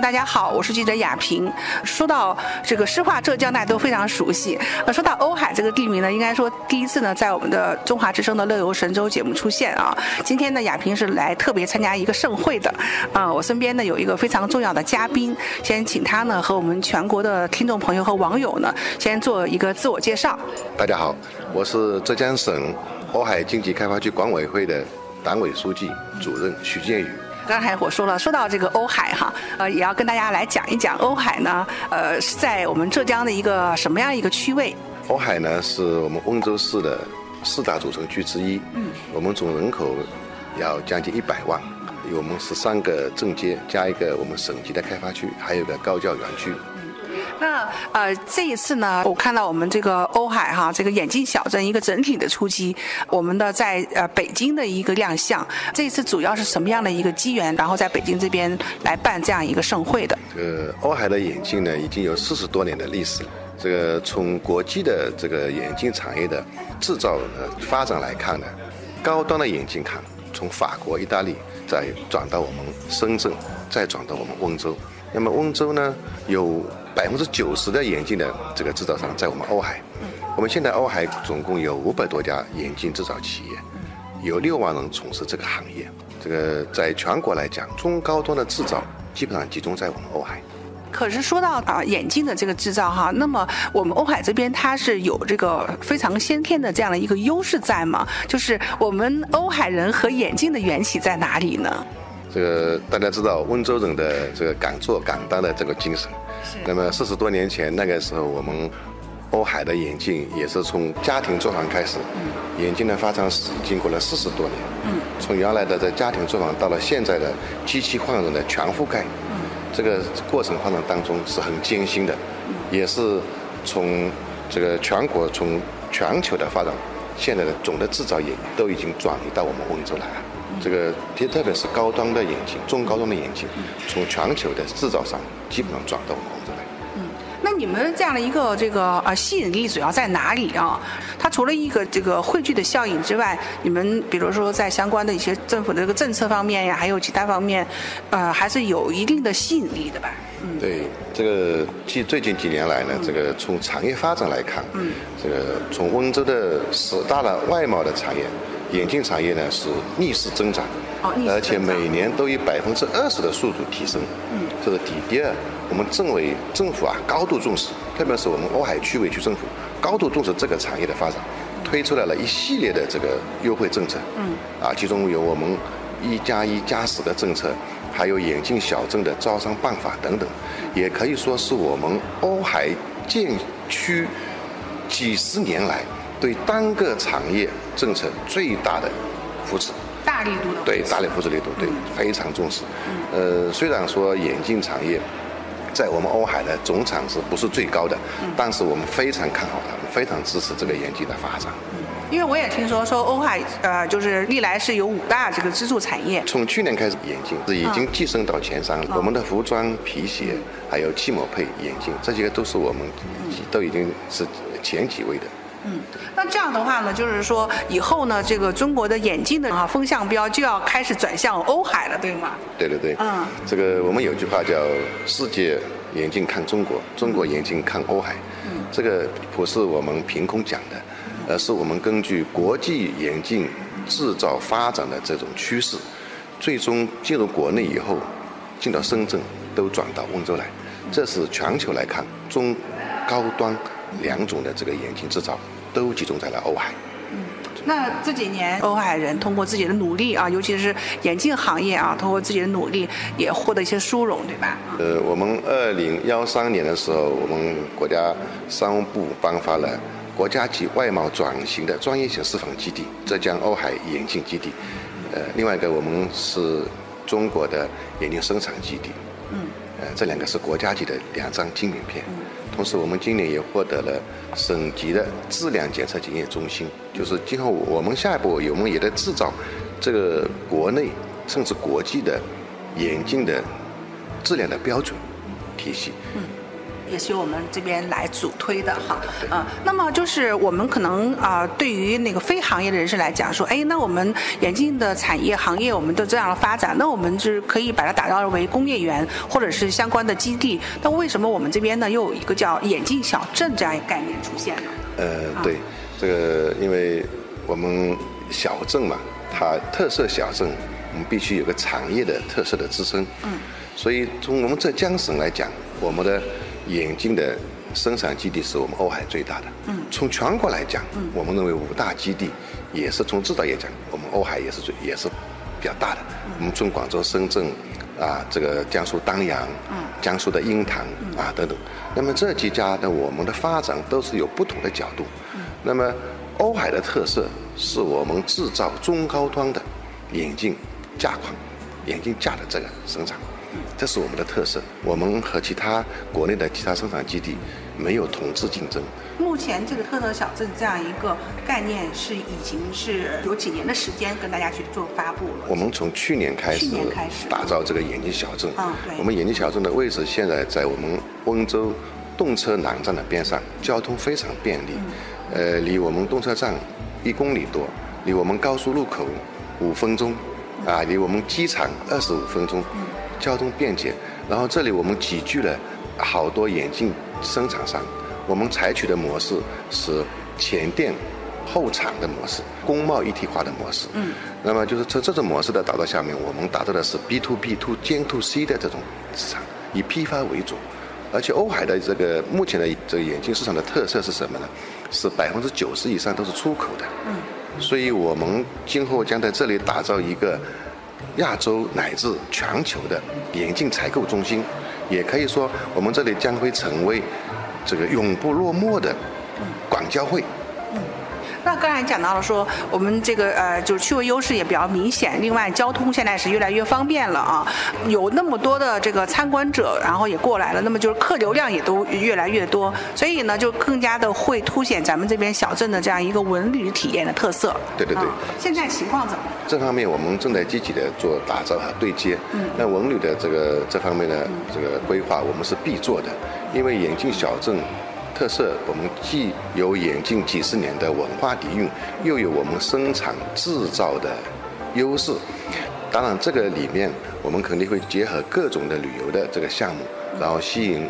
大家好，我是记者雅萍。说到这个诗画浙江，大家都非常熟悉。呃，说到瓯海这个地名呢，应该说第一次呢，在我们的中华之声的《乐游神州》节目出现啊。今天呢，雅萍是来特别参加一个盛会的。啊，我身边呢有一个非常重要的嘉宾，先请他呢和我们全国的听众朋友和网友呢，先做一个自我介绍。大家好，我是浙江省瓯海经济开发区管委会的党委书记、主任徐建宇。刚才我说了，说到这个瓯海哈，呃，也要跟大家来讲一讲瓯海呢，呃，是在我们浙江的一个什么样一个区位？瓯海呢是我们温州市的四大主城区之一，嗯，我们总人口要将近一百万，有我们十三个镇街，加一个我们省级的开发区，还有个高教园区。那呃，这一次呢，我看到我们这个瓯海哈，这个眼镜小镇一个整体的出击，我们的在呃北京的一个亮相，这一次主要是什么样的一个机缘，然后在北京这边来办这样一个盛会的？这个瓯海的眼镜呢，已经有四十多年的历史了。这个从国际的这个眼镜产业的制造的发展来看呢，高端的眼镜厂从法国、意大利再转到我们深圳，再转到我们温州。那么温州呢，有百分之九十的眼镜的这个制造商在我们瓯海。我们现在瓯海总共有五百多家眼镜制造企业，有六万人从事这个行业。这个在全国来讲，中高端的制造基本上集中在我们瓯海。可是说到啊眼镜的这个制造哈，那么我们瓯海这边它是有这个非常先天的这样的一个优势在吗？就是我们瓯海人和眼镜的缘起在哪里呢？这个大家知道温州人的这个敢做敢当的这个精神。那么四十多年前那个时候，我们瓯海的眼镜也是从家庭作坊开始。眼镜的发展史经过了四十多年。嗯。从原来的在家庭作坊到了现在的机器换人的全覆盖。嗯。这个过程发展当中是很艰辛的。嗯。也是从这个全国从全球的发展，现在的总的制造业都已经转移到我们温州来了。这个特特别是高端的眼镜、中高端的眼镜，从全球的制造商基本上转到我们你们这样的一个这个呃吸引力主要在哪里啊？它除了一个这个汇聚的效应之外，你们比如说在相关的一些政府的这个政策方面呀，还有其他方面，呃，还是有一定的吸引力的吧？嗯，对，这个近最近几年来呢，这个从产业发展来看，嗯，这个从温州的十大的外贸的产业。眼镜产业呢是逆势增长，而且每年都以百分之二十的速度提升。嗯，这是第第二，我们政委政府啊高度重视，特别是我们瓯海区委区政府高度重视这个产业的发展，推出来了一系列的这个优惠政策。嗯，啊，其中有我们一加一加十的政策，还有眼镜小镇的招商办法等等，也可以说是我们瓯海建区几十年来。对单个产业政策最大的扶持，大力度的对大力扶持力度对非常重视。呃，虽然说眼镜产业在我们瓯海的总产值不是最高的，但是我们非常看好它，非常支持这个眼镜的发展。因为我也听说说瓯海呃，就是历来是有五大这个支柱产业。从去年开始，眼镜是已经跻身到前三了。我们的服装、皮鞋，还有汽摩配眼镜，这些都是我们都已经是前几位的。嗯，那这样的话呢，就是说以后呢，这个中国的眼镜的啊风向标就要开始转向欧海了，对吗？对对对。嗯，这个我们有句话叫“世界眼镜看中国，中国眼镜看欧海”。嗯，这个不是我们凭空讲的，而是我们根据国际眼镜制造发展的这种趋势，最终进入国内以后，进到深圳，都转到温州来。这是全球来看中高端。两种的这个眼镜制造都集中在了瓯海。嗯，那这几年瓯海人通过自己的努力啊，尤其是眼镜行业啊，通过自己的努力也获得一些殊荣，对吧？呃，我们二零幺三年的时候，我们国家商务部颁发了国家级外贸转型的专业性示范基地——浙江瓯海眼镜基地。呃，另外一个我们是中国的眼镜生产基地。嗯。呃，这两个是国家级的两张金名片。同时，我们今年也获得了省级的质量检测检验中心，就是今后我们下一步，我们也在制造这个国内甚至国际的眼镜的质量的标准体系。嗯，也是由我们这边来主推的哈。嗯，那么就是我们可能啊，对于那个非行业的人士来讲，说，哎，那我们眼镜的产业行业，我们都这样的发展，那我们是可以把它打造为工业园或者是相关的基地。那为什么我们这边呢，又有一个叫眼镜小镇这样一个概念出现呢？呃，对，这个因为我们小镇嘛，它特色小镇，我们必须有个产业的特色的支撑。嗯。所以从我们浙江省来讲，我们的眼镜的生产基地是我们瓯海最大的。嗯。从全国来讲，嗯，我们认为五大基地也是从制造业讲，我们瓯海也是最也是比较大的。嗯。我们从广州、深圳，啊，这个江苏丹阳，嗯，江苏的鹰潭，啊等等。那么这几家的我们的发展都是有不同的角度。嗯。那么瓯海的特色是我们制造中高端的眼镜架框、眼镜架的这个生产。这是我们的特色，我们和其他国内的其他生产基地没有同质竞争。目前这个特色小镇这样一个概念是已经是有几年的时间跟大家去做发布了。我们从去年开始打造这个眼镜小镇。嗯，对。我们眼镜小镇的位置现在在我们温州动车南站的边上，交通非常便利。呃，离我们动车站一公里多，离我们高速路口五分钟，啊，离我们机场二十五分钟。交通便捷，然后这里我们集聚了好多眼镜生产商，我们采取的模式是前店后厂的模式，工贸一体化的模式。嗯。那么就是从这种模式的打造下面，我们打造的是 B to B to 兼 to C 的这种市场，以批发为主。而且欧海的这个目前的这个眼镜市场的特色是什么呢？是百分之九十以上都是出口的。嗯。所以我们今后将在这里打造一个。亚洲乃至全球的眼镜采购中心，也可以说，我们这里将会成为这个永不落幕的广交会。那刚才讲到了说，我们这个呃，就是区位优势也比较明显。另外，交通现在是越来越方便了啊，有那么多的这个参观者，然后也过来了，那么就是客流量也都越来越多，所以呢，就更加的会凸显咱们这边小镇的这样一个文旅体验的特色。对对对。现在情况怎么？这方面我们正在积极的做打造和对接。嗯。那文旅的这个这方面的这个规划，我们是必做的，因为眼镜小镇。特色，我们既有眼镜几十年的文化底蕴，又有我们生产制造的优势。当然，这个里面我们肯定会结合各种的旅游的这个项目，然后吸引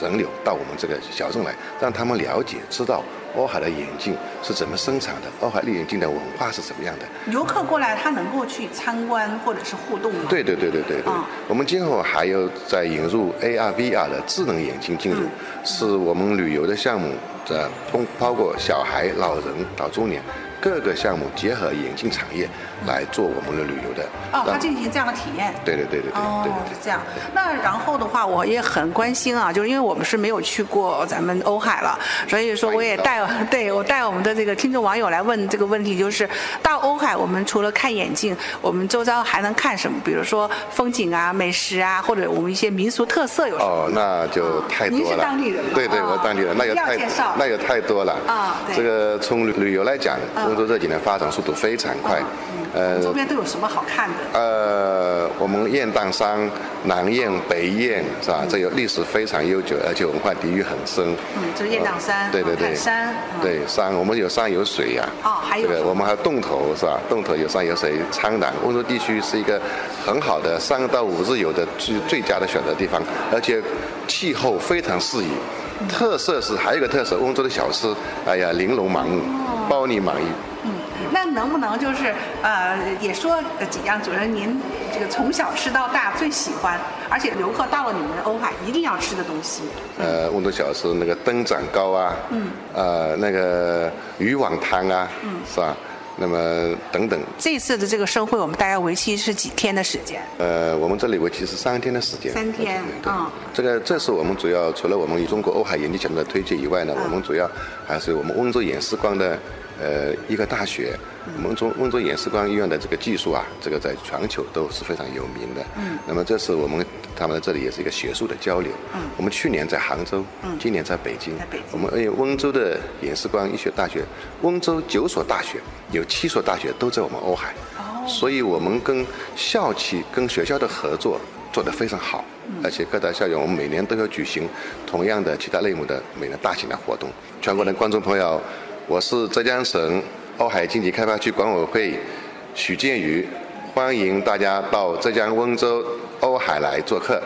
人流到我们这个小镇来，让他们了解、知道。欧海的眼镜是怎么生产的？欧海绿眼镜的文化是怎么样的？游客过来，他能够去参观或者是互动吗？对对对对对对。我们今后还有在引入 AR、VR 的智能眼镜进入，是我们旅游的项目，这通包括小孩、老人到中年。各个项目结合眼镜产业来做我们的旅游的哦，他进行这样的体验。对对对对对哦，是这样。那然后的话，我也很关心啊，就是因为我们是没有去过咱们瓯海了，所以说我也带对我带我们的这个听众网友来问这个问题，就是到瓯海，我们除了看眼镜，我们周遭还能看什么？比如说风景啊、美食啊，或者我们一些民俗特色有什么？哦，那就太多了。您是当地人对对，我当地人，那有太那有太多了啊。这个从旅旅游来讲。温州这几年发展速度非常快，呃，周边都有什么好看的？呃，我们雁荡山、南雁、北雁是吧？这有历史非常悠久，而且文化底蕴很深。嗯，这是雁荡山，对对对，山，对山，我们有山有水呀。哦，还有这个，我们还有洞头是吧？洞头有山有水，苍南温州地区是一个很好的三到五日游的最最佳的选择地方，而且气候非常适宜。特色是还有一个特色，温州的小吃，哎呀，玲珑满目。包你满意。能不能就是呃，也说几样，主任您这个从小吃到大最喜欢，而且游客到了你们欧海一定要吃的东西？呃，温州小吃那个灯盏糕啊，嗯，呃，那个渔网汤啊，嗯，是吧？那么等等。这次的这个盛会，我们大概为期是几天的时间？呃，我们这里为期是三天的时间。三天，嗯。这个这是我们主要除了我们与中国欧海研究奖的推介以外呢，我们主要还是我们温州眼视光的。呃，一个大学，温州温州眼视光医院的这个技术啊，这个在全球都是非常有名的。嗯。那么这次我们他们在这里也是一个学术的交流。嗯。我们去年在杭州，嗯。今年在北京。在北京。我们因为温州的眼视光医学大学，温州九所大学，有七所大学都在我们瓯海。哦。所以我们跟校企跟学校的合作做得非常好。而且各大校园我们每年都有举行同样的其他类目的每年大型的活动。全国的观众朋友，我是浙江省瓯海经济开发区管委会许建宇，欢迎大家到浙江温州瓯海来做客。